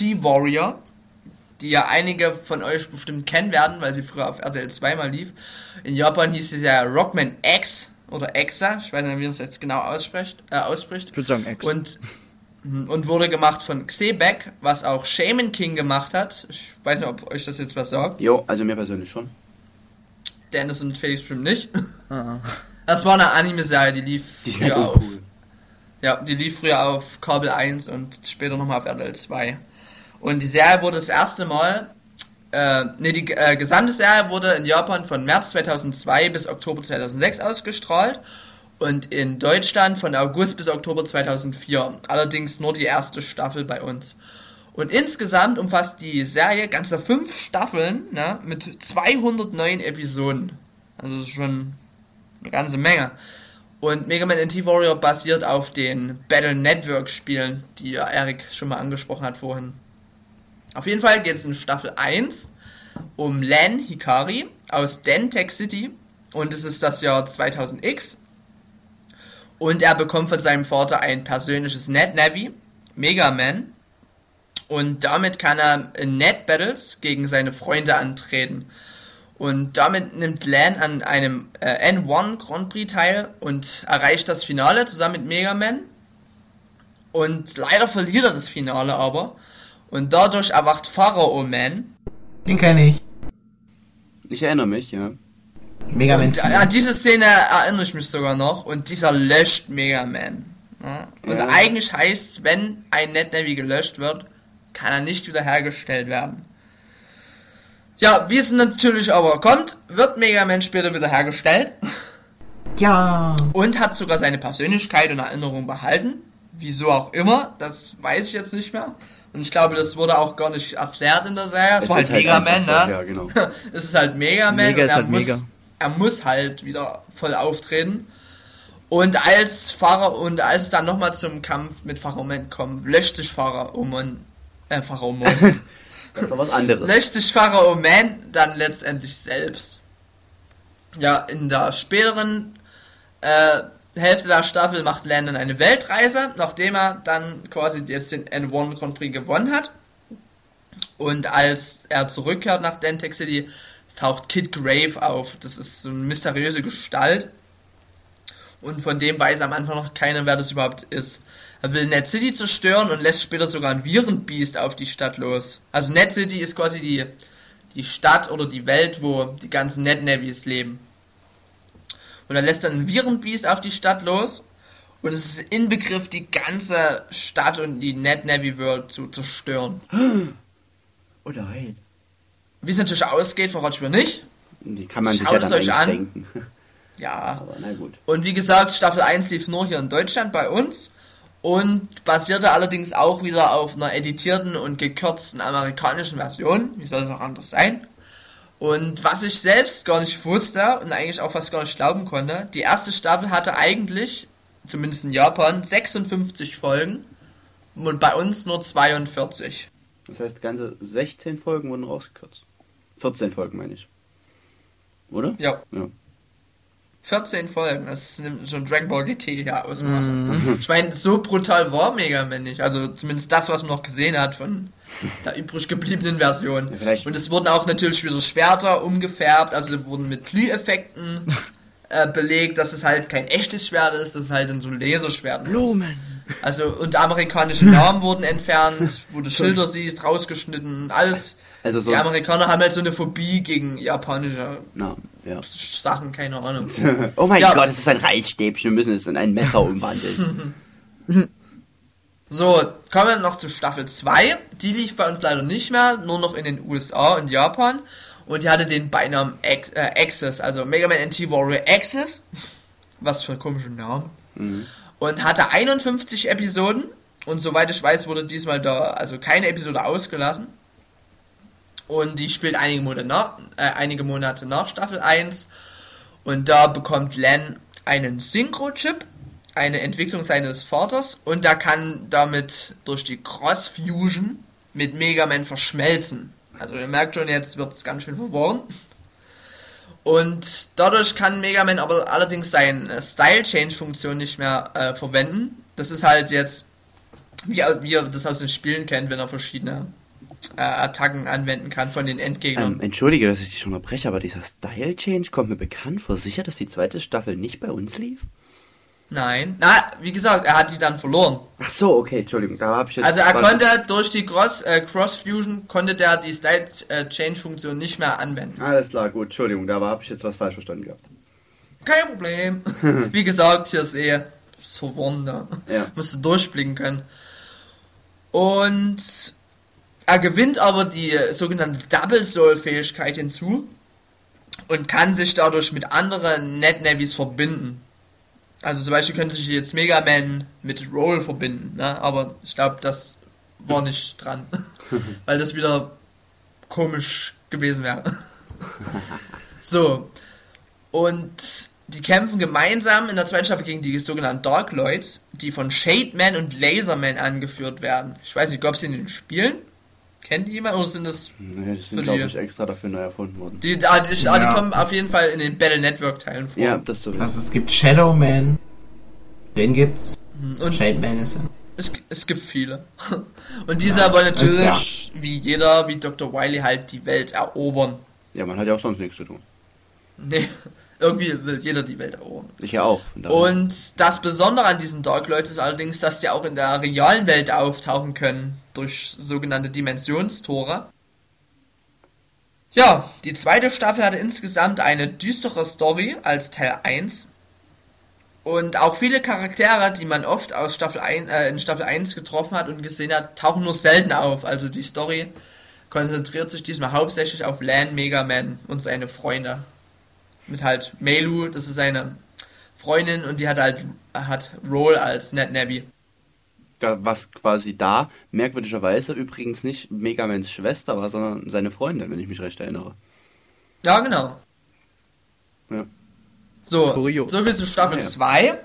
Man Anti-Warrior, die ja einige von euch bestimmt kennen werden, weil sie früher auf RTL 2 mal lief. In Japan hieß sie Serie Rockman X oder Exa, ich weiß nicht, wie man es jetzt genau ausspricht. Äh, ausspricht. Ich würde sagen X. Und, und wurde gemacht von Xebec, was auch Shaman King gemacht hat. Ich weiß nicht, ob euch das jetzt was sagt. Jo, also mir persönlich schon. Dennis und Felix bestimmt nicht. Ah. Das war eine Anime-Serie, die lief Die früher ja auf. cool. Ja, die lief früher auf Kabel 1 und später nochmal auf RTL 2. Und die Serie wurde das erste Mal, äh, nee, die äh, gesamte Serie wurde in Japan von März 2002 bis Oktober 2006 ausgestrahlt und in Deutschland von August bis Oktober 2004. Allerdings nur die erste Staffel bei uns. Und insgesamt umfasst die Serie ganze fünf Staffeln ne, mit 209 Episoden. Also schon eine ganze Menge. Und Mega Man NT Warrior basiert auf den Battle Network Spielen, die ja Erik schon mal angesprochen hat vorhin. Auf jeden Fall geht es in Staffel 1 um Len Hikari aus Dentech City und es ist das Jahr 2000X. Und er bekommt von seinem Vater ein persönliches Net-Navi, Mega Man. Und damit kann er in Net-Battles gegen seine Freunde antreten. Und damit nimmt Lan an einem äh, N1 Grand Prix teil und erreicht das Finale zusammen mit Mega Man. Und leider verliert er das Finale aber. Und dadurch erwacht Pharao Man. Den kenne ich. Ich erinnere mich, ja. Mega Man. Und an diese Szene erinnere ich mich sogar noch. Und dieser löscht Mega Man. Ja? Und Ja. eigentlich heißt wenn ein NetNavi gelöscht wird, kann er nicht wiederhergestellt werden. Ja, wie es natürlich aber kommt, wird Mega Man später wiederhergestellt. Ja. Und hat sogar seine Persönlichkeit und Erinnerung behalten. Wieso auch immer, das weiß ich jetzt nicht mehr. Und ich glaube, das wurde auch gar nicht erklärt in der Serie. Es, Es war halt ist halt Mega Man, ne? ja, genau. es ist halt Mega Man. Mega und ist er halt muss, mega. Er muss halt wieder voll auftreten. Und als Fahrer und als es dann nochmal zum Kampf mit Pharaoman kommt, löscht sich Pharaoman, äh, Pharaoman, Das ist doch was anderes. löscht sich Pharaoman dann letztendlich selbst. Ja, in der späteren äh, Hälfte der Staffel macht Landon eine Weltreise, nachdem er dann quasi jetzt den N1 Grand Prix gewonnen hat. Und als er zurückkehrt nach Dentec City, taucht Kid Grave auf. Das ist so eine mysteriöse Gestalt. Und von dem weiß am Anfang noch keiner, wer das überhaupt ist. Er will Net City zerstören und lässt später sogar ein Virenbeast auf die Stadt los. Also Net City ist quasi die, die Stadt oder die Welt, wo die ganzen Net Navis leben. Und er lässt dann ein Virenbeast auf die Stadt los. Und es ist Inbegriff, die ganze Stadt und die Net Navy World zu zerstören. Oh nein. Wie es natürlich ausgeht, verrate ich mir nicht. Die kann man sich Schaut ja es dann euch eigentlich an. denken. Ja. Aber na gut. Und wie gesagt, Staffel 1 lief nur hier in Deutschland bei uns und basierte allerdings auch wieder auf einer editierten und gekürzten amerikanischen Version. Wie soll es auch anders sein? Und was ich selbst gar nicht wusste und eigentlich auch fast gar nicht glauben konnte, die erste Staffel hatte eigentlich, zumindest in Japan, 56 Folgen und bei uns nur 42. Das heißt, ganze 16 Folgen wurden rausgekürzt. 14 Folgen meine ich. Oder? Ja, Ja. 14 Folgen. Das nimmt schon Dragon Ball GT ja Ausmaße. Ich meine, so brutal war Mega Man nicht. Also zumindest das, was man noch gesehen hat von der übrig gebliebenen Version. Vielleicht- Und es wurden auch natürlich wieder Schwerter umgefärbt, also wurden mit Glüheffekten äh, belegt, dass es halt kein echtes Schwert ist, dass es halt in so ein Laserschwert ist. Blumen. Also und amerikanische Namen wurden entfernt, wo du Schilder siehst, rausgeschnitten, alles. Also so. Die Amerikaner haben halt so eine Phobie gegen japanische Na, ja. Sachen, keine Ahnung. oh mein Ja. Gott, es ist ein Reisstäbchen. Wir müssen es in ein Messer umwandeln. So, kommen wir noch zu Staffel 2. Die lief bei uns leider nicht mehr, nur noch in den USA und Japan. Und die hatte den Beinamen Ex äh, Access, also Mega Man NT Warrior Access. Was für ein komischer Name. Mhm. Und hatte 51 Episoden. Und soweit ich weiß, wurde diesmal da also keine Episode ausgelassen. Und die spielt einige Monate nach, äh, einige Monate nach Staffel 1. Und da bekommt Len einen Synchro-Chip, eine Entwicklung seines Vaters. Und er kann damit durch die Cross-Fusion mit Mega Man verschmelzen. Also ihr merkt schon, jetzt wird es ganz schön verworren. Und dadurch kann Mega Man aber allerdings seine Style Change Funktion nicht mehr äh, verwenden. Das ist halt jetzt, wie, wie ihr das aus den Spielen kennt, wenn er verschiedene äh, Attacken anwenden kann von den Endgegnern. Ähm, entschuldige, dass ich dich unterbreche, aber dieser Style Change kommt mir bekannt vor. Sicher, dass die zweite Staffel nicht bei uns lief? Nein. Na, wie gesagt, er hat die dann verloren. Ach so, okay, Entschuldigung, da habe ich jetzt. Also er konnte durch die Cross, äh, Cross Fusion konnte der die Style äh, Change Funktion nicht mehr anwenden. Alles klar, gut, Entschuldigung, da habe ich jetzt was falsch verstanden gehabt. Kein Problem. Wie gesagt, hier ist eh so verworren da. Ja. Musst du durchblicken können. Und er gewinnt aber die sogenannte Double Soul Fähigkeit hinzu und kann sich dadurch mit anderen Net Navis verbinden. Also zum Beispiel könnte sich jetzt Mega Man mit Roll verbinden, ne? aber ich glaube, das war nicht dran, weil das wieder komisch gewesen wäre. so, und die kämpfen gemeinsam in der zweiten Staffel gegen die sogenannten Dark Lloyds, die von Shade Man und Laserman angeführt werden. Ich weiß nicht, ob sie in den Spielen? Kennt die jemand oder sind das Nee, das Für sind, glaube die- ich, extra dafür neu erfunden worden. die, ah, die, ah, die Ja. kommen auf jeden Fall in den Battle Network Teilen vor. Ja, das so. Also es gibt Shadow Man. Den gibt's. Und Shade Man ist er. es, es gibt viele. Und dieser wollen das ist natürlich, wie jeder, wie Dr. Wiley halt die Welt erobern. Ja, man hat ja auch sonst nichts zu tun. Nee, irgendwie will jeder die Welt erobern. Ich ja auch. Und das Besondere an diesen Dark Lords ist allerdings, dass die auch in der realen Welt auftauchen können, durch sogenannte Dimensionstore. Ja, die zweite Staffel hatte insgesamt eine düstere Story als Teil 1. Und auch viele Charaktere, die man oft aus Staffel 1, äh, in Staffel 1 getroffen hat und gesehen hat, tauchen nur selten auf. Also die Story konzentriert sich diesmal hauptsächlich auf Lan, Mega Man und seine Freunde. Mit halt Melu, das ist seine Freundin und die hat halt hat Roll als Net Navy. da, was quasi da merkwürdigerweise übrigens nicht Megamans Schwester war, sondern seine Freundin, wenn ich mich recht erinnere. Ja, genau. Ja. So, Kurios. so viel zu Staffel Ja. 2.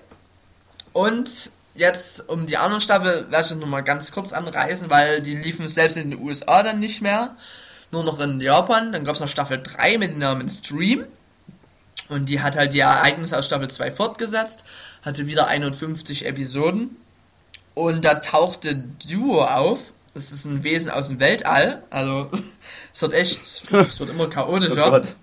Und jetzt um die anderen Staffel werde ich noch mal ganz kurz anreißen, weil die liefen selbst in den USA dann nicht mehr. Nur noch in Japan. Dann gab es noch Staffel 3 mit dem Namen Stream. Und die hat halt die Ereignisse aus Staffel 2 fortgesetzt. Hatte wieder 51 Episoden. Und da tauchte Duo auf. Das ist ein Wesen aus dem Weltall. Also, es wird echt, es wird immer Oh chaotischer. Gott.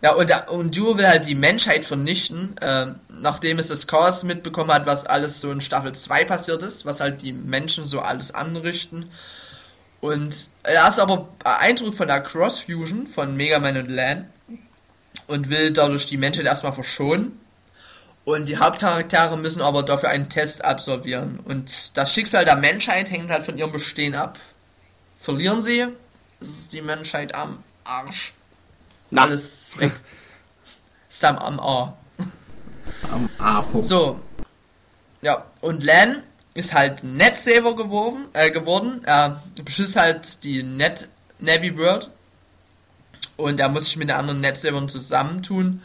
Ja, und, und Duo will halt die Menschheit vernichten, ähm, nachdem es das Chaos mitbekommen hat, was alles so in Staffel 2 passiert ist, was halt die Menschen so alles anrichten. Und er ist aber beeindruckt von der Cross-Fusion von Mega Man und Lan und will dadurch die Menschheit erstmal verschonen. Und die Hauptcharaktere müssen aber dafür einen Test absolvieren. Und das Schicksal der Menschheit hängt halt von ihrem Bestehen ab. Verlieren sie, ist die Menschheit am Arsch. Na, Alles weg. Ist am, am A. Am A-Punkt. So. Ja, und Lan ist halt Netsaver geworden, äh, geworden. Er beschützt halt die Net Navy World. Und er muss sich mit den anderen Netsavern zusammentun,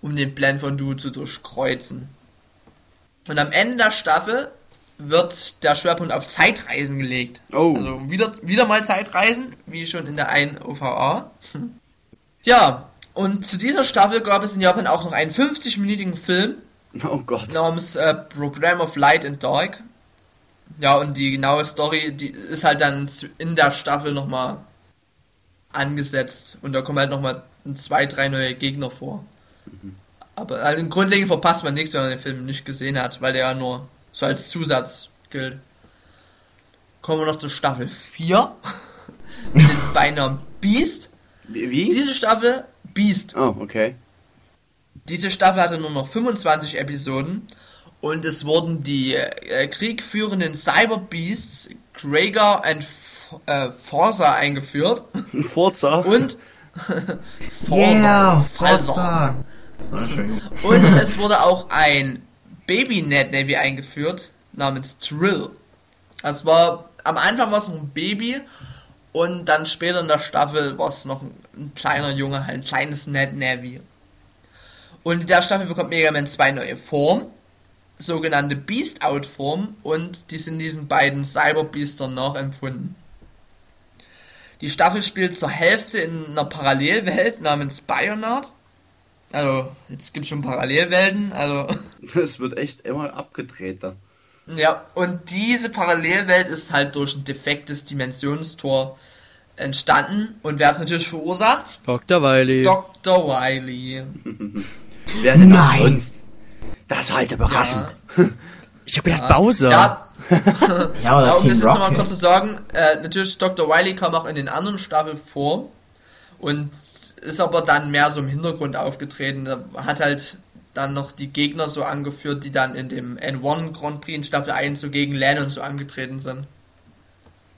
um den Plan von Du zu durchkreuzen. Und am Ende der Staffel wird der Schwerpunkt auf Zeitreisen gelegt. Oh. Also wieder, wieder mal Zeitreisen, wie schon in der einen OVA. Ja, und zu dieser Staffel gab es in Japan auch noch einen 50-minütigen Film oh Gott. namens äh, Program of Light and Dark. Ja, und die genaue Story, die ist halt dann in der Staffel nochmal angesetzt. Und da kommen halt nochmal zwei, drei neue Gegner vor. Aber also grundlegend verpasst man nichts, wenn man den Film nicht gesehen hat, weil der ja nur so als Zusatz gilt. Kommen wir noch zur Staffel 4. mit dem Beinamen Beast. Wie? Diese Staffel, Beast. Oh, okay. Diese Staffel hatte nur noch 25 Episoden und es wurden die äh, kriegführenden Cyber Beasts Krager und äh, Forza eingeführt Ein Forza. und Yeah, Forza. Forza. So, Entschuldigung. Und es wurde auch ein Baby Net Navy eingeführt namens Trill. Das war am Anfang war es noch ein Baby Und dann später in der Staffel war es noch ein, ein kleiner Junge, halt ein kleines Ned Navy. Und in der Staffel bekommt Mega Man zwei neue Formen, sogenannte Beast-Out-Form, und die sind diesen beiden Cyber-Beastern nachempfunden. Die Staffel spielt zur Hälfte in einer Parallelwelt namens Bionard. Also, jetzt gibt es schon Parallelwelten, also. Es wird echt immer abgedrehter. Ja, und diese Parallelwelt ist halt durch ein defektes Dimensionstor entstanden. Und wer es natürlich verursacht? Dr. Wiley. Dr. Wily. Wer denn Nein. sonst? Das ist halt überraschend. ich hab gedacht, Bowser. Ja, Ja, oder Ja, um Team das jetzt nochmal kurz zu sagen, äh, natürlich Dr. Wily kam auch in den anderen Staffeln vor und ist aber dann mehr so im Hintergrund aufgetreten. Er hat halt dann noch die Gegner so angeführt, die dann in dem N1 Grand Prix in Staffel 1 so gegen Lennon so angetreten sind.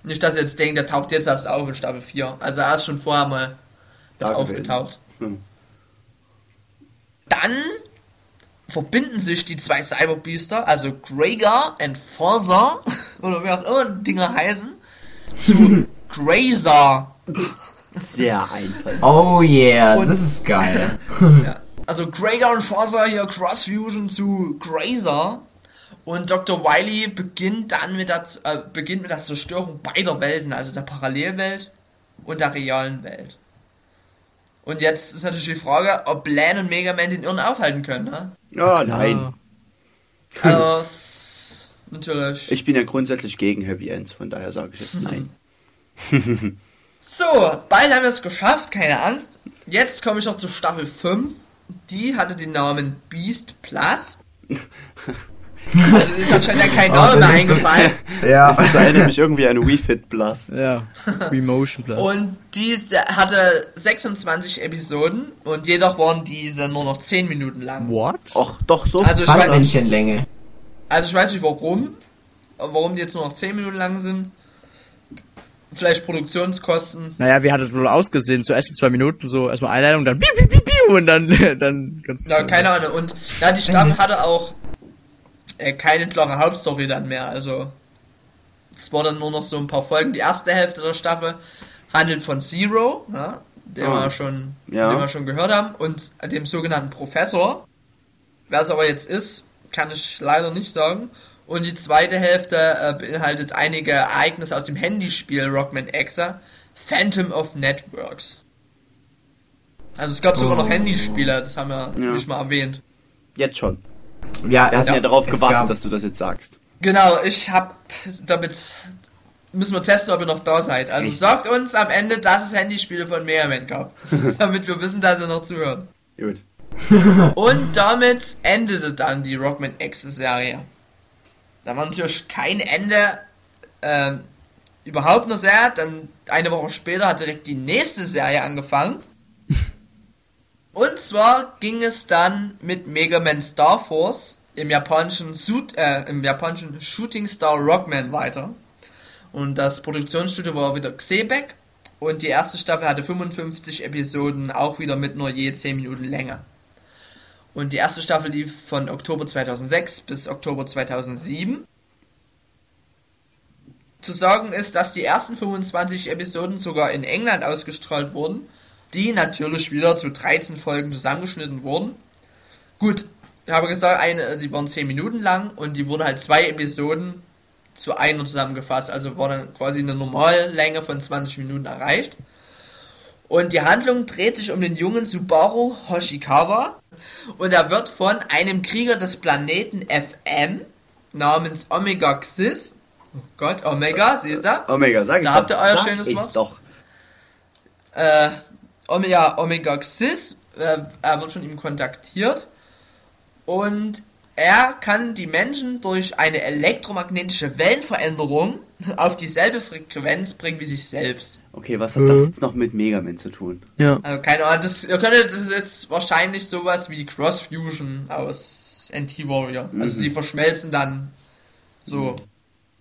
Nicht, dass ihr jetzt denkt, der taucht jetzt erst auf in Staffel 4. Also er ist schon vorher mal mit aufgetaucht. Hm. Dann verbinden sich die zwei Cyberbeaster, also Gregor und Forza, oder wie auch immer die Dinger heißen, zu Grazer. Sehr einfach. Oh yeah, Und- das ist geil. Ja. Also Gregor und Forza hier Cross Fusion zu Grazer. Und Dr. Wily beginnt dann mit der, äh, beginnt mit der Zerstörung beider Welten, also der Parallelwelt und der realen Welt. Und jetzt ist natürlich die Frage, ob Lan und Mega Man den Irren aufhalten können, ne? Oh nein. Also, natürlich. Ich bin ja grundsätzlich gegen Happy Ends, von daher sage ich jetzt nein. So, bald haben wir es geschafft, keine Angst. Jetzt komme ich noch zu Staffel 5. Die hatte den Namen Beast Plus. Also ist anscheinend ja kein Oh, Name mehr eingefallen. Ja. Das erinnert mich irgendwie an Wii Fit Plus. Ja. Remotion Plus. Und diese hatte 26 Episoden und jedoch waren diese nur noch 10 Minuten lang. What? Och, doch so. Also ich weiß, Sandmännchenlänge. also ich weiß nicht warum, warum die jetzt nur noch 10 Minuten lang sind. Vielleicht Produktionskosten. Naja, wie hat es wohl ausgesehen? Zuerst in zwei Minuten so erstmal Einleitung, dann piu, piu, piu, piu, und dann, dann ganz. Ja, keine Ahnung. Und ja, die Staffel hatte auch äh, keine klare Hauptstory dann mehr. Also es war dann nur noch so ein paar Folgen. Die erste Hälfte der Staffel handelt von Zero, ja, den, Ah. wir schon, Ja. den wir schon gehört haben, und dem sogenannten Professor. Wer es aber jetzt ist, kann ich leider nicht sagen. Und die zweite Hälfte äh, beinhaltet einige Ereignisse aus dem Handyspiel Rockman Exa, Phantom of Networks. Also es gab sogar noch Oh. Handyspiele, das haben wir Ja. nicht mal erwähnt. Jetzt schon. Ja, Wir hatten ja darauf gewartet, gab- dass du das jetzt sagst. Genau, ich hab damit müssen wir testen, ob ihr noch da seid. Also Echt? sagt uns am Ende, dass es Handyspiele von Mega Man gab, damit wir wissen, dass ihr noch zuhört. Gut. Und damit endete dann die Rockman X Serie. Da war natürlich kein Ende ähm, überhaupt noch sehr. Dann eine Woche später hat direkt die nächste Serie angefangen. Und zwar ging es dann mit Mega Man Star Force im japanischen, Suit, äh, im japanischen Shooting Star Rockman weiter. Und das Produktionsstudio war wieder Xebec. Und die erste Staffel hatte 55 Episoden, auch wieder mit nur je 10 Minuten Länge. Und die erste Staffel lief von Oktober 2006 bis Oktober 2007. Zu sagen ist, dass die ersten 25 Episoden sogar in England ausgestrahlt wurden, die natürlich wieder zu 13 Folgen zusammengeschnitten wurden. Gut, ich habe gesagt, eine, die waren 10 Minuten lang und die wurden halt zwei Episoden zu einer zusammengefasst, also war dann quasi eine Normallänge von 20 Minuten erreicht. Und die Handlung dreht sich um den jungen Subaru Hoshikawa und er wird von einem Krieger des Planeten FM namens Omega Xis, oh Gott, Omega, siehst du? Omega, sag ich Da habt ihr euer Sag schönes Wort. doch. äh, Omega, Omega Xis, äh, er wird von ihm kontaktiert und er kann die Menschen durch eine elektromagnetische Wellenveränderung auf dieselbe Frequenz bringen wie sich selbst. Okay, was hat das jetzt noch mit Mega Man zu tun? Ja. Also keine Ahnung, das, ihr könntet, das ist jetzt wahrscheinlich sowas wie Cross Fusion aus NT Warrior. Also Mhm. die verschmelzen dann so.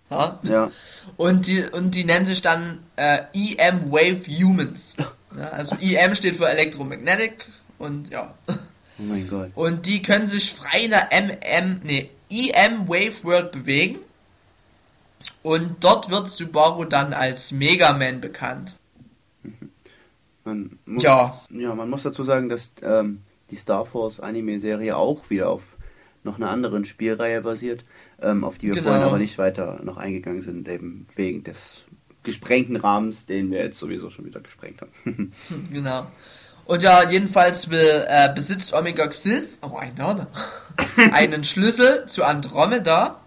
Ja? Ja. Und die, und die nennen sich dann äh, EM Wave Humans. Ja, also EM steht für Electromagnetic und ja. Oh mein Gott. Und die können sich frei in der MM, nee, EM Wave World bewegen. Und dort wird Subaru dann als Mega Man bekannt. Man muss, Ja. ja, man muss dazu sagen, dass ähm, die Star Force Anime-Serie auch wieder auf noch einer anderen Spielreihe basiert, ähm, auf die wir Genau. vorhin aber nicht weiter noch eingegangen sind, eben wegen des gesprengten Rahmens, den wir jetzt sowieso schon wieder gesprengt haben. Genau. Und ja, jedenfalls will, äh, besitzt Omega Xyz, oh ein Name, einen Schlüssel zu Andromeda.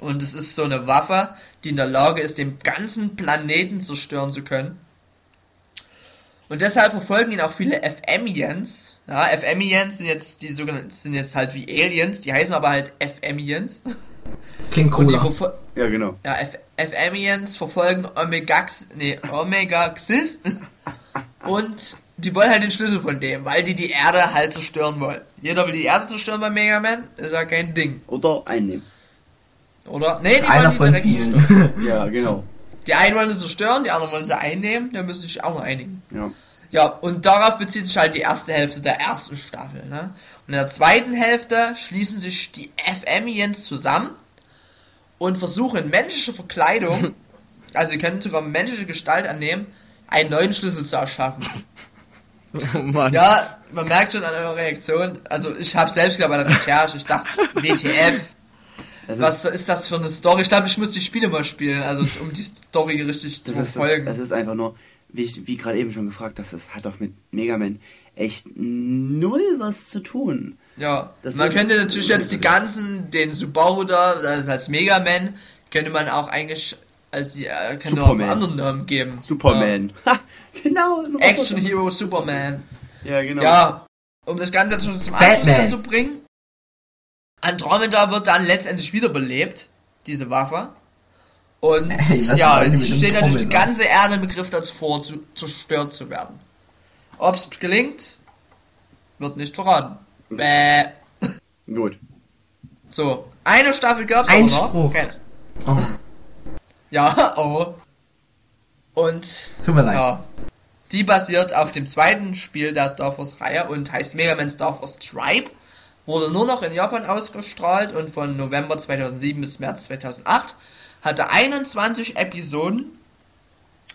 Und es ist so eine Waffe, die in der Lage ist, den ganzen Planeten zerstören zu können. Und deshalb verfolgen ihn auch viele FMians. Ja, FMians sind jetzt die sogenannten, sind jetzt halt wie Aliens, die heißen aber halt FMians. Klingt cooler. ja, genau. ja, F FMians verfolgen Omega, nee, Omega Xyz und die wollen halt den Schlüssel von dem, weil die die Erde halt zerstören wollen. Jeder will die Erde zerstören bei Mega Man, ist ja kein Ding, Oder einnehmen. oder? Nee, die Einer wollen die direkt zerstören. Ja, genau. Die einen wollen sie zerstören, die anderen wollen sie einnehmen, da müssen sich auch noch einigen. Ja. Ja, und darauf bezieht sich halt die erste Hälfte der ersten Staffel. Ne? Und in der zweiten Hälfte schließen sich die FMians zusammen und versuchen in menschlicher Verkleidung, also sie können sogar menschliche Gestalt annehmen, einen neuen Schlüssel zu erschaffen. Oh Mann. Ja, man merkt schon an eurer Reaktion, also ich habe selbst gedacht bei der Recherche, ich dachte, WTF, Es was ist das für eine Story? Ich glaube, ich muss die Spiele mal spielen, also um die Story richtig zu ist, verfolgen. das ist einfach nur, wie, wie gerade eben schon gefragt hast, das hat doch mit Mega Man echt null was zu tun. Ja, Das man könnte natürlich jetzt die ganzen, den Subaru da, das als Mega Man, könnte man auch eigentlich als die, äh, könnte auch einen anderen Namen geben. Superman. Genau. Ja. Roboter. Action Hero Superman. Ja, genau. Ja, um das Ganze jetzt schon zum Abschluss zu bringen. Andromeda wird dann letztendlich wiederbelebt, diese Waffe. Und Ey, was ja, mit steht natürlich die ganze Erde im Begriff dazu, zu, zerstört zu werden. Ob es gelingt, wird nicht verraten. Bäh. Gut. So, eine Staffel gab's aber Einspruch. noch. Keine. Oh, Ja, oh. Und tut mir leid. ja, die basiert auf dem zweiten Spiel der Star Force Reihe und heißt Mega Man Star Force Tribe. Wurde nur noch in Japan ausgestrahlt und von November 2007 bis März 2008 hatte 21 Episoden.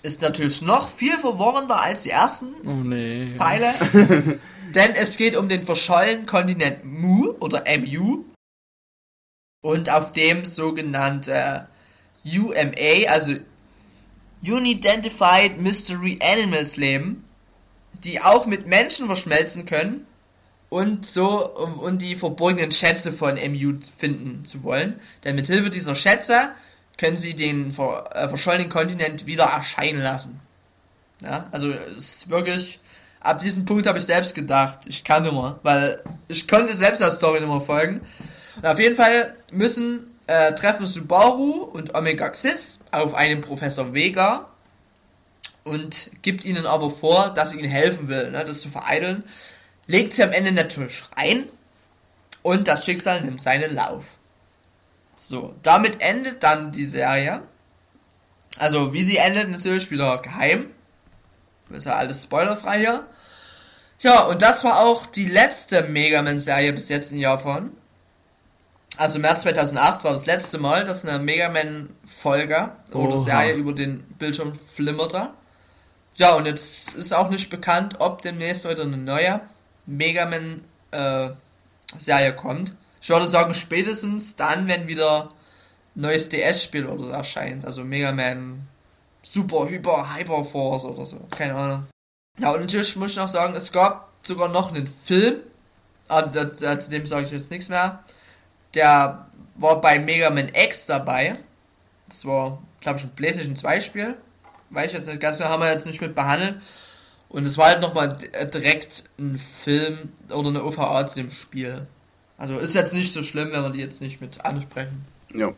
Ist natürlich noch viel verworrener als die ersten Oh nee. Teile. denn es geht um den verschollenen Kontinent Mu oder MU. Und auf dem sogenannte UMA, also Unidentified Mystery Animals leben, die auch mit Menschen verschmelzen können und so um, um die verborgenen Schätze von MU finden zu wollen. Denn mit Hilfe dieser Schätze können sie den ver, äh, verschollenen Kontinent wieder erscheinen lassen. Ja, also es ist wirklich, ab diesem Punkt habe ich selbst gedacht, ich kann immer, weil ich konnte selbst der Story nicht mehr folgen. Und auf jeden Fall müssen äh, treffen Subaru und Omega Xyz auf einen Professor Vega und gibt ihnen aber vor, dass er ihnen helfen will, ne, das zu vereiteln. Legt sie am Ende natürlich rein und das Schicksal nimmt seinen Lauf. So, damit endet dann die Serie. Also, wie sie endet, natürlich wieder geheim. Ist ja alles spoilerfrei hier. Ja, und das war auch die letzte Mega Man-Serie bis jetzt in Japan. Also März 2008 war das letzte Mal, dass eine Mega Man-Folge oder. Serie über den Bildschirm flimmerte. Ja, und jetzt ist auch nicht bekannt, ob demnächst wieder eine neue Mega Man-Serie kommt. Ich würde sagen, spätestens dann, wenn wieder neues DS-Spiel oder so erscheint. Also Mega Man Super Hyper Hyper Force oder so. Keine Ahnung. Ja, und natürlich muss ich noch sagen, es gab sogar noch einen Film. Da, zu dem sage ich jetzt nichts mehr. Der war bei Mega Man X dabei. Das war, glaube ich, ein PlayStation 2 Spiel. Weiß ich jetzt nicht ganz genau, haben wir jetzt nicht mit behandelt. Und es war halt nochmal direkt ein Film oder eine OVA zu dem Spiel. Also ist jetzt nicht so schlimm, wenn wir die jetzt nicht mit ansprechen. Ja.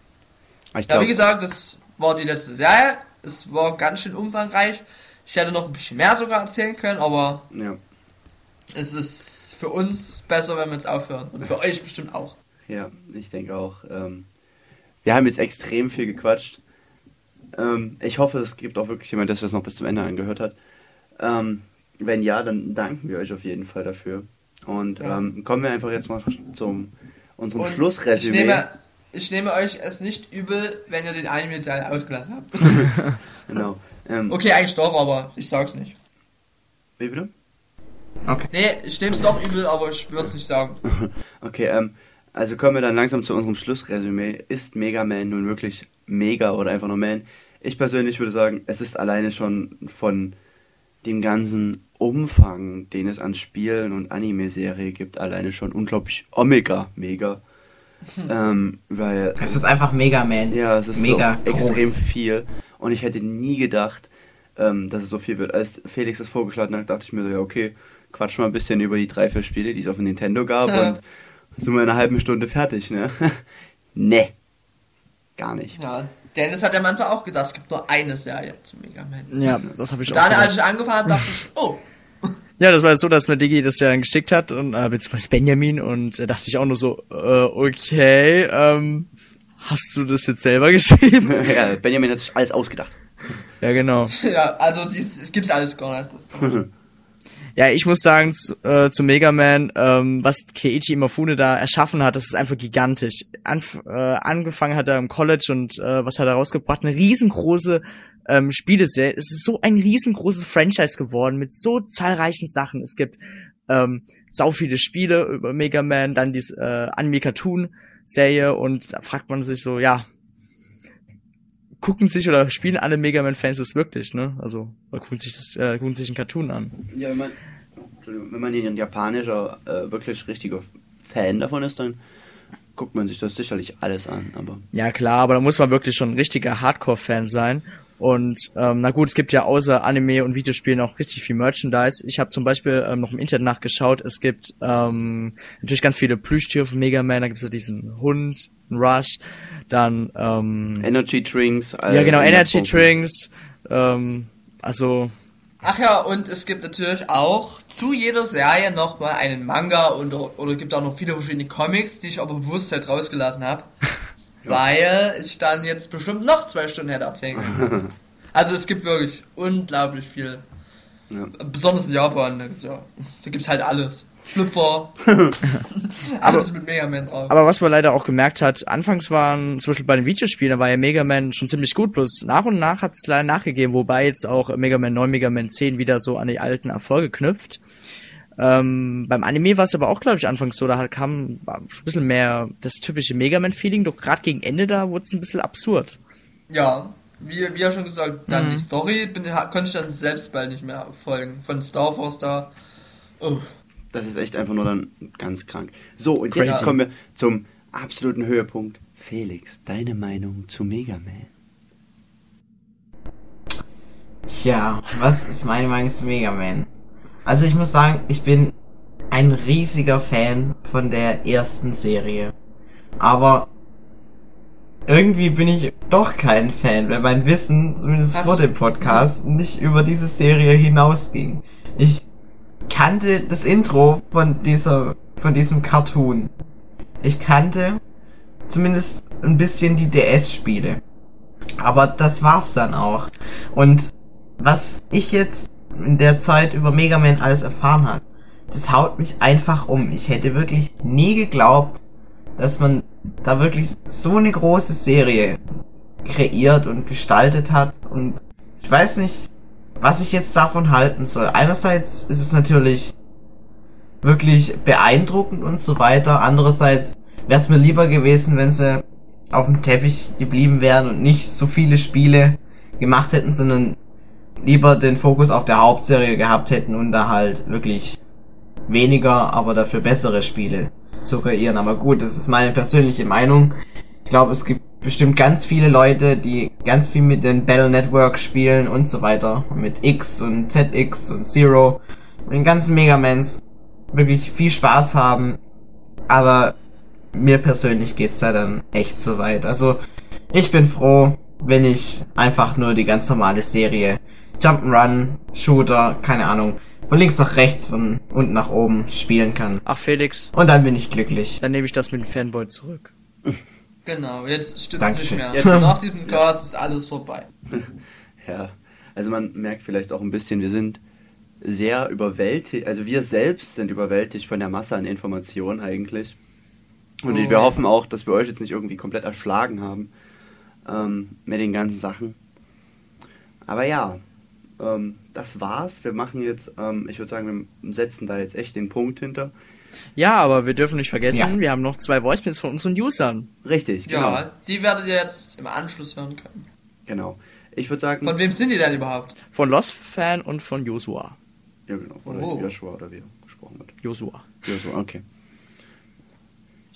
Ich Ja, wie gesagt, das war die letzte Serie. Es war ganz schön umfangreich. Ich hätte noch ein bisschen mehr sogar erzählen können, aber ja. es ist für uns besser, wenn wir jetzt aufhören. Und für euch bestimmt auch. Ja, ich denke auch. Ähm, wir haben jetzt extrem viel gequatscht. Ähm, ich hoffe, es gibt auch wirklich jemand, der das noch bis zum Ende angehört hat. Ähm, wenn ja, dann danken wir euch auf jeden Fall dafür. Und Ja. ähm, kommen wir einfach jetzt mal zum unserem Und ich Schlussresümee. nehme, ich nehme euch es nicht übel, wenn ihr den Anime-Teil ausgelassen habt. Genau. Ähm, Okay, eigentlich doch, aber ich sag's nicht. Wie bitte? Okay. Nee, ich nehme es doch übel, aber ich würde es nicht sagen. Okay, ähm, also kommen wir dann langsam zu unserem Schlussresümee. Ist Mega Man nun wirklich mega oder einfach nur Man? Ich persönlich würde sagen, es ist alleine schon von dem ganzen Umfang, den es an Spielen und Anime-Serie gibt, alleine schon unglaublich Omega mega. Ähm, weil Es ist einfach Mega Man. ja, es ist mega so extrem groß. viel und ich hätte nie gedacht, ähm, dass es so viel wird. Als Felix das vorgeschlagen hat, dachte ich mir so, ja okay, quatsch mal ein bisschen über die drei, vier Spiele, die es auf dem Nintendo gab Ja. und sind wir in einer halben Stunde fertig, ne? ne. Gar nicht. Ja, Dennis hat am Anfang auch gedacht, es gibt nur eine Serie zu Mega Man. Ja, das habe ich auch. Dann, gedacht. als ich angefangen habe, dachte ich, oh, Ja, das war jetzt so, dass mir Digi das ja dann geschickt hat und äh, beziehungsweise Benjamin und da dachte ich auch nur so, äh, okay, ähm, hast du das jetzt selber geschrieben? ja, Benjamin hat sich alles ausgedacht. ja, genau. ja, also dies, es gibt's alles gar nicht. Ja, ich muss sagen, zu, äh, zu Mega Man, ähm, was Keiichi Imafune da erschaffen hat, das ist einfach gigantisch. Anf äh, angefangen hat er im College und äh, was hat er rausgebracht? Eine riesengroße ähm, Spieleserie. Es ist so ein riesengroßes Franchise geworden mit so zahlreichen Sachen. Es gibt ähm, sau viele Spiele über Mega Man, dann diese äh, Anime-Cartoon-Serie und da fragt man sich so, ja, gucken sich oder spielen alle Mega Man-Fans das wirklich, ne? Also, oder gucken sich das, äh, gucken sich einen Cartoon an. Ja, wenn man, wenn man ein japanischer, äh, wirklich richtiger Fan davon ist, dann guckt man sich das sicherlich alles an. Aber Ja klar, aber da muss man wirklich schon ein richtiger Hardcore-Fan sein. Und ähm, na gut, es gibt ja außer Anime und Videospielen auch richtig viel Merchandise. Ich habe zum Beispiel ähm, noch im Internet nachgeschaut. Es gibt ähm, natürlich ganz viele Plüschtiere von Mega Man. Da gibt es ja diesen Hund, einen Rush, dann ähm, Energy Drinks. äh, ja genau Energy. Drinks. Ähm, also Ach ja, und es gibt natürlich auch zu jeder Serie nochmal einen Manga und, oder gibt auch noch viele verschiedene Comics, die ich aber bewusst halt rausgelassen habe. Weil ich dann jetzt bestimmt noch zwei Stunden hätte erzählen können. Also es gibt wirklich unglaublich viel. Ja. Besonders in Japan, da ja, da gibt's halt alles. Schlüpfer. alles mit Mega Man drauf. Aber was man leider auch gemerkt hat, anfangs waren, zum Beispiel bei den Videospielen, da war ja Mega Man schon ziemlich gut, bloß nach und nach hat es leider nachgegeben, wobei jetzt auch Mega Man 9, Mega Man 10 wieder so an die alten Erfolge knüpft. Ähm, beim Anime war es aber auch, glaube ich, anfangs so, da kam ein bisschen mehr das typische Mega Man-Feeling, doch gerade gegen Ende da wurde es ein bisschen absurd. Ja, wie, wie ja schon gesagt, dann Mhm. die Story bin, konnte ich dann selbst bald nicht mehr folgen. Von Star Force da. Oh. Das ist echt einfach nur dann ganz krank. So, und Crazy. jetzt kommen wir zum absoluten Höhepunkt. Felix, deine Meinung zu Mega Man? Tja, was ist meine Meinung zu Mega Man? Also ich muss sagen, ich bin ein riesiger Fan von der ersten Serie. Aber irgendwie bin ich doch kein Fan, weil mein Wissen, zumindest Hast vor dem Podcast, nicht über diese Serie hinausging. Ich kannte das Intro von dieser, von diesem Cartoon. Ich kannte zumindest ein bisschen die DS-Spiele. Aber das war's dann auch. Und was ich jetzt in der Zeit über Mega Man alles erfahren habe, das haut mich einfach um. Ich hätte wirklich nie geglaubt, dass man da wirklich so eine große Serie kreiert und gestaltet hat. Und ich weiß nicht, was ich jetzt davon halten soll. Einerseits ist es natürlich wirklich beeindruckend und so weiter. Andererseits wäre es mir lieber gewesen, wenn sie auf dem Teppich geblieben wären und nicht so viele Spiele gemacht hätten, sondern lieber den Fokus auf der Hauptserie gehabt hätten und da halt wirklich weniger, aber dafür bessere Spiele zu kreieren. Aber gut, das ist meine persönliche Meinung. Ich glaube, es gibt bestimmt ganz viele Leute, die ganz viel mit den Battle Network spielen und so weiter. Mit X und ZX und Zero. Und den ganzen Megamans wirklich viel Spaß haben. Aber mir persönlich geht's da dann echt zu weit. Also, ich bin froh, wenn ich einfach nur die ganz normale Serie Jump'n'Run, Shooter, keine Ahnung, von links nach rechts, von unten nach oben spielen kann. Ach Felix, Und dann bin ich glücklich. dann nehme ich das mit dem Fanboy zurück. Genau, jetzt stimmt's Dankeschön. nicht mehr. Jetzt Nach diesem Cast ist alles vorbei. Ja, also man merkt vielleicht auch ein bisschen, wir sind sehr überwältigt, also wir selbst sind überwältigt von der Masse an Informationen eigentlich. Und Oh, wir ja. hoffen auch, dass wir euch jetzt nicht irgendwie komplett erschlagen haben ähm, mit den ganzen Sachen. Aber ja, ähm, das war's. Wir machen jetzt, ähm, ich würde sagen, wir setzen da jetzt echt den Punkt hinter. Ja, aber wir dürfen nicht vergessen, Ja. wir haben noch zwei Voicemails von unseren Usern. Richtig, genau. Ja, die werdet ihr jetzt im Anschluss hören können. Genau. Ich würde sagen, Von wem sind die denn überhaupt? Von Lost Fan und von Joshua. ja genau, oder Oh. Joshua oder wie er gesprochen wird. Joshua. Joshua, okay.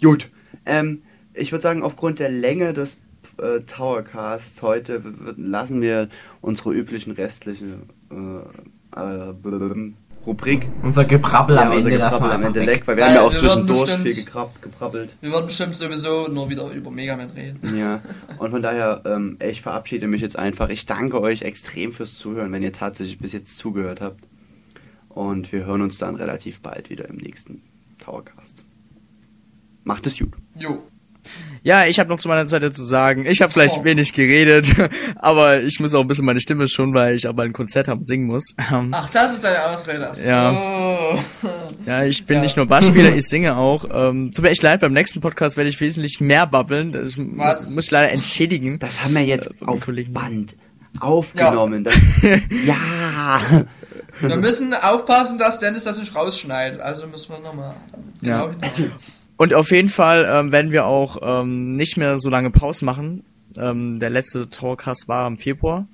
Gut. Ähm, ich würde sagen, aufgrund der Länge des äh, Towercasts heute lassen wir unsere üblichen restlichen äh, äh, Rubrik Unser Gebrabbel am ja, unser Ende lassen wir Gebrabbel am Ende weg. weg, weil wir haben ja auch wir zwischendurch bestimmt- viel gekrab, gebrabbelt. Wir werden bestimmt sowieso nur wieder über Mega Man reden. Ja, und von daher, ähm, ich verabschiede mich jetzt einfach. Ich danke euch extrem fürs Zuhören, wenn ihr tatsächlich bis jetzt zugehört habt. Und wir hören uns dann relativ bald wieder im nächsten Towercast. Macht es gut. Jo. Ja, ich habe noch zu meiner Seite zu sagen, ich habe vielleicht Oh. wenig geredet, aber ich muss auch ein bisschen meine Stimme schon, weil ich auch mal ein Konzert haben und singen muss. Ähm, Ach, das ist deine Ausrede. Ach Ja. So. Ja, ich bin Ja. nicht nur Bassspieler, ich singe auch. Ähm, tut mir echt leid, beim nächsten Podcast werde ich wesentlich mehr babbeln. Das Was? muss ich leider entschädigen. Das haben wir jetzt Äh, auf Kollegen. Band aufgenommen. Das, ja. Wir müssen aufpassen, dass Dennis das nicht rausschneidet. Also müssen wir nochmal Ja. genau hinterher. Und auf jeden Fall ähm, werden wir auch ähm, nicht mehr so lange Pause machen. Ähm, der letzte Towercast war im Februar.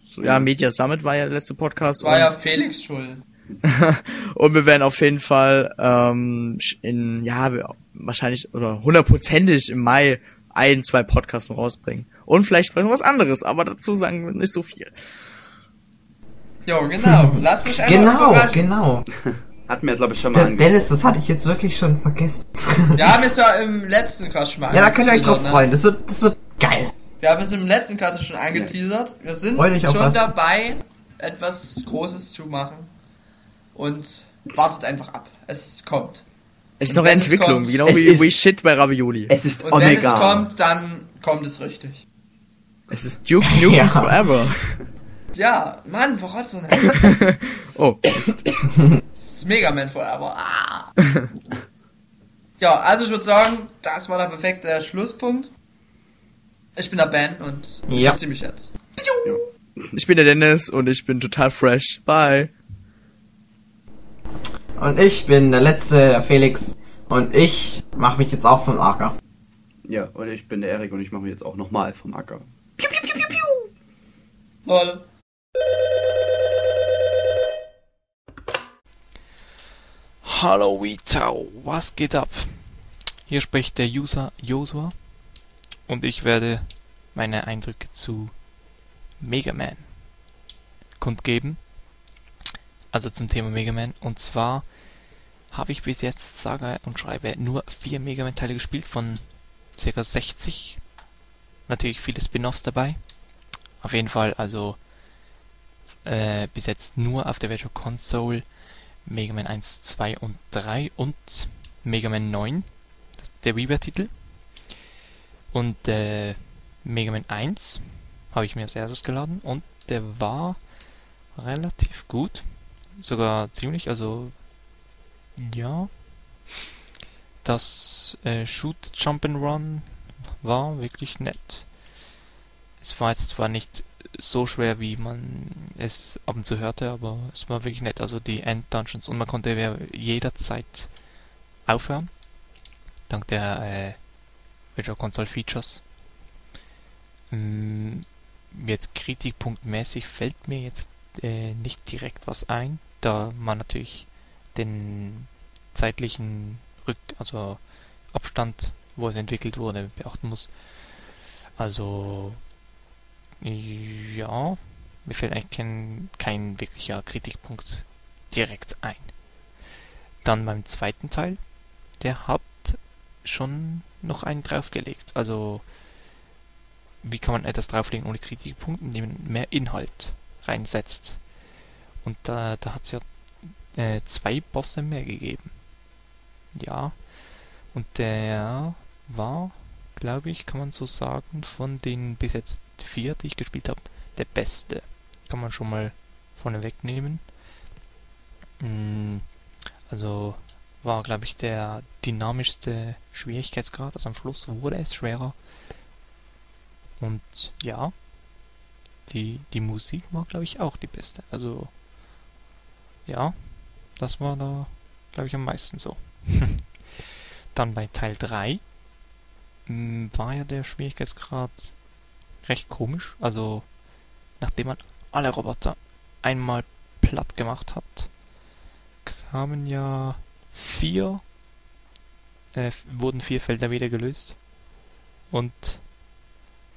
So, ja. Media Summit war ja der letzte Podcast. War und, ja Felix schuld. und wir werden auf jeden Fall ähm, in, ja, wahrscheinlich oder hundertprozentig im Mai ein, zwei Podcasts noch rausbringen. Und vielleicht was anderes, aber dazu sagen wir nicht so viel. Jo, genau. Lasst euch einfach Genau, überraschen. genau. Hatten wir, glaube ich, schon mal ange- Dennis, das hatte ich jetzt wirklich schon vergessen. Wir haben es ja im letzten Cast schon mal Ja, da könnt ihr euch drauf ne? freuen. Das wird, das wird geil. Wir haben es im letzten Cast schon angeteasert. Wir sind schon was. dabei, etwas Großes zu machen. Und wartet einfach ab. Es kommt. Es ist Und noch wenn es Entwicklung, kommt- genau Es wie ist- We Shit bei Ravioli. Es ist Und wenn es Omega. kommt, dann kommt es richtig. Es ist Duke Nukem Ja. Forever. Ja, Mann, verrotze Oh, ist Mega Man Forever. Ah. ja, also ich würde sagen, das war der perfekte Schlusspunkt. Ich bin der Ben und ich Ja. mich jetzt. ich bin der Dennis und ich bin total fresh. Bye. Und ich bin der letzte, der Felix. Und ich mache mich jetzt auch vom Acker. Ja, und ich bin der Erik und ich mache mich jetzt auch nochmal vom Acker. Lol. Hallo Witau, was geht ab? Hier spricht der User Josua und ich werde meine Eindrücke zu Mega Man kundgeben. Also zum Thema Mega Man. Und zwar habe ich bis jetzt, sage und schreibe, nur vier Mega Man Teile gespielt von circa 60. Natürlich viele Spin-offs dabei. Auf jeden Fall also äh, bis jetzt nur auf der Virtual Console Mega Man 1, 2 und 3 und Mega Man 9, das, der Rebirth-Titel. Und äh, Mega Man 1 habe ich mir als erstes geladen und der war relativ gut. Sogar ziemlich, also ja. Das äh, Shoot Jump and Run war wirklich nett. Es war jetzt zwar nicht so schwer, wie man es ab und zu hörte, aber es war wirklich nett. Also die End-Dungeons und man konnte jederzeit aufhören. Dank der äh, Virtual Console Features. Mm, jetzt kritikpunktmäßig fällt mir jetzt äh, nicht direkt was ein, da man natürlich den zeitlichen Rück, also Abstand, wo es entwickelt wurde, beachten muss. Also ja, mir fällt eigentlich kein, kein wirklicher Kritikpunkt direkt ein. Dann beim zweiten Teil, der hat schon noch einen draufgelegt. Also, wie kann man etwas drauflegen ohne Kritikpunkt, indem man mehr Inhalt reinsetzt. Und da, da hat es ja äh, zwei Bosse mehr gegeben. Ja. Und der war, glaube ich, kann man so sagen, von den bis jetzt vier, die ich gespielt habe, der beste. Kann man schon mal vorne wegnehmen. Mm, Also war, glaube ich, der dynamischste Schwierigkeitsgrad. Also am Schluss wurde es schwerer. Und ja, die, die Musik war, glaube ich, auch die beste. Also, ja, das war da, glaube ich, am meisten so. Dann bei Teil 3 hm, war ja der Schwierigkeitsgrad recht komisch. Also, nachdem man alle Roboter einmal platt gemacht hat, kamen ja vier, äh, wurden vier Felder wieder gelöst. Und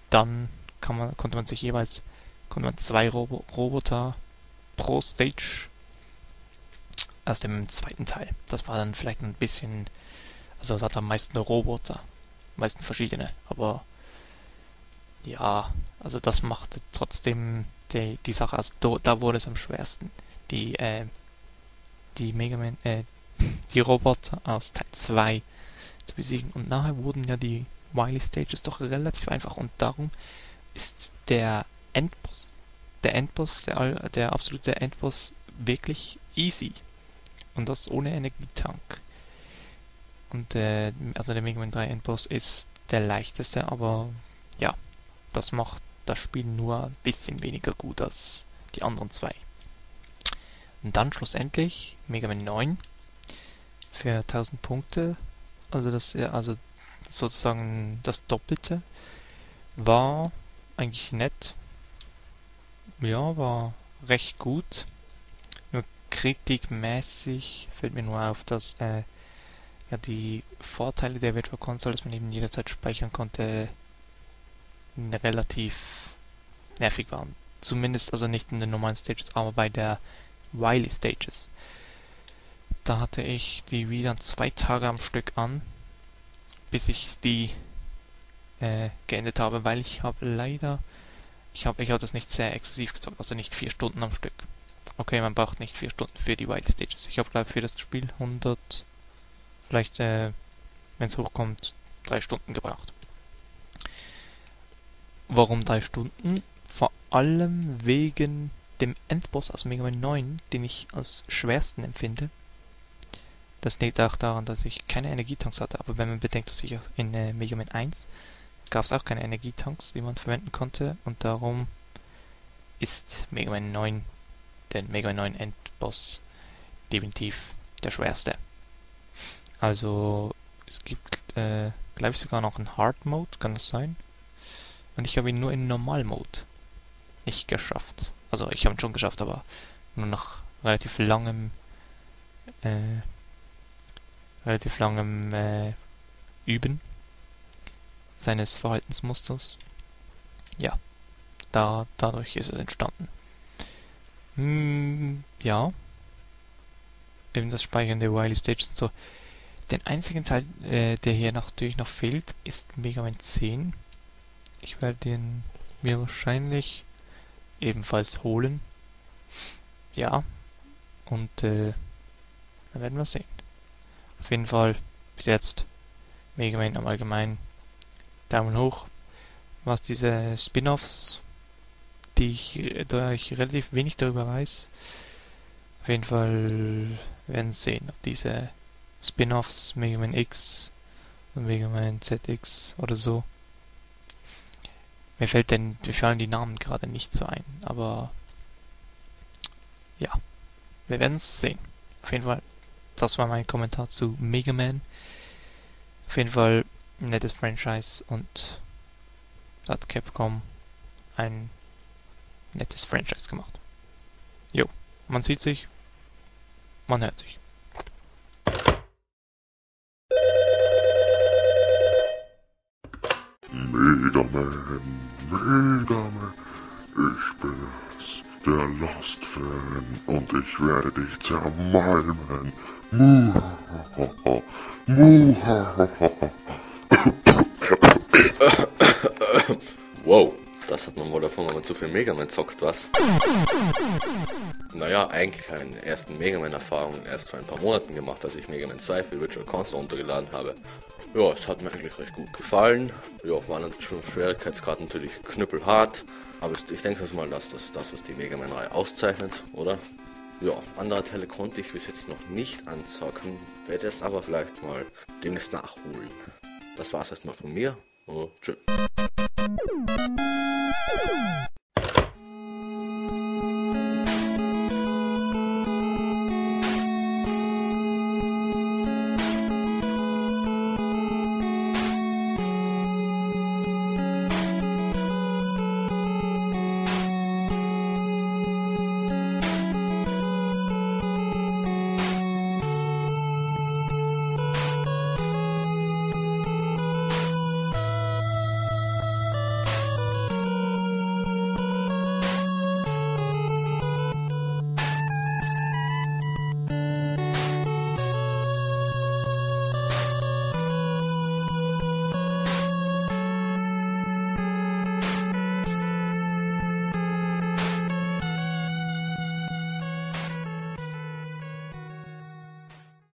dann man, konnte man sich jeweils, konnte man zwei Robo Roboter pro Stage aus dem zweiten Teil. Das war dann vielleicht ein bisschen, also es hat am meisten Roboter, meisten verschiedene, aber ja, also das machte trotzdem die, die Sache, also da, da wurde es am schwersten. Die, äh, die Mega Man, äh, die Roboter aus Teil 2 zu besiegen. Und nachher wurden ja die Wily Stages doch relativ einfach und darum ist der Endboss, der Endboss, der, der absolute Endboss wirklich easy. Und das ohne Energietank. Und äh, also der Mega Man 3 Endboss ist der leichteste, aber ja, das macht das Spiel nur ein bisschen weniger gut als die anderen zwei. Und dann schlussendlich Mega Man 9 für 1000 Punkte, also das also sozusagen das Doppelte, war eigentlich nett. Ja, war recht gut. Nur kritikmäßig fällt mir nur auf, dass äh, ja die Vorteile der Virtual Console, dass man eben jederzeit speichern konnte, relativ nervig waren. Zumindest also nicht in den normalen Stages, aber bei der Wily Stages. Da hatte ich die Wii dann zwei Tage am Stück an, bis ich die äh, geendet habe, weil ich habe leider, ich habe ich hab das nicht sehr exzessiv gezockt, also nicht vier Stunden am Stück. Okay, man braucht nicht vier Stunden für die Wily Stages. Ich habe glaube für das Spiel 100, vielleicht, äh, wenn es hochkommt, drei Stunden gebraucht. Warum drei Stunden? Vor allem wegen dem Endboss aus Mega Man 9, den ich als schwersten empfinde. Das liegt auch daran, dass ich keine Energietanks hatte, aber wenn man bedenkt, dass ich in äh, Mega Man 1 gab es auch keine Energietanks, die man verwenden konnte und darum ist Mega Man 9, der Mega Man 9 Endboss definitiv der schwerste. Also es gibt, äh, glaube ich sogar noch einen Hard Mode, kann das sein? Und ich habe ihn nur in Normal Mode nicht geschafft. Also ich habe ihn schon geschafft, aber nur nach relativ langem äh, relativ langem äh, Üben seines Verhaltensmusters. Ja, da dadurch ist es entstanden. Hm, ja. Eben das Speichern der Wily Stages und so. Den einzigen Teil, äh, der hier natürlich noch fehlt, ist Mega Man 10. Ich werde den mir wahrscheinlich ebenfalls holen. Ja. Und äh, dann werden wir sehen. Auf jeden Fall bis jetzt Mega Man am Allgemeinen Daumen hoch. Was diese Spin-offs, die ich, da ich relativ wenig darüber weiß, auf jeden Fall werden sehen, ob diese Spin-offs Mega Man X und Mega Man ZX oder so mir fällt denn, mir fallen die Namen gerade nicht so ein, aber ja, wir werden es sehen. Auf jeden Fall, das war mein Kommentar zu Mega Man. Auf jeden Fall ein nettes Franchise und hat Capcom ein nettes Franchise gemacht. Jo, man sieht sich, man hört sich. Mega Man, ich bin es, der Lost-Fan, und ich werde dich zermalmen. Wow, das hat man wohl davon, wenn man zu viel Mega Man zockt, was? Naja, eigentlich meine ersten Mega Man-Erfahrungen erst vor ein paar Monaten gemacht, als ich Mega Man 2 für Virtual Console runtergeladen habe. Ja, es hat mir eigentlich recht gut gefallen. Ja, war natürlich schon Schwierigkeitsgrad natürlich knüppelhart. Aber ich denke mal, dass das ist das, was die Mega Man 3 auszeichnet, oder? Ja, andere Teile konnte ich bis jetzt noch nicht anzocken, werde es aber vielleicht mal demnächst nachholen. Das war's erstmal von mir. Und tschüss.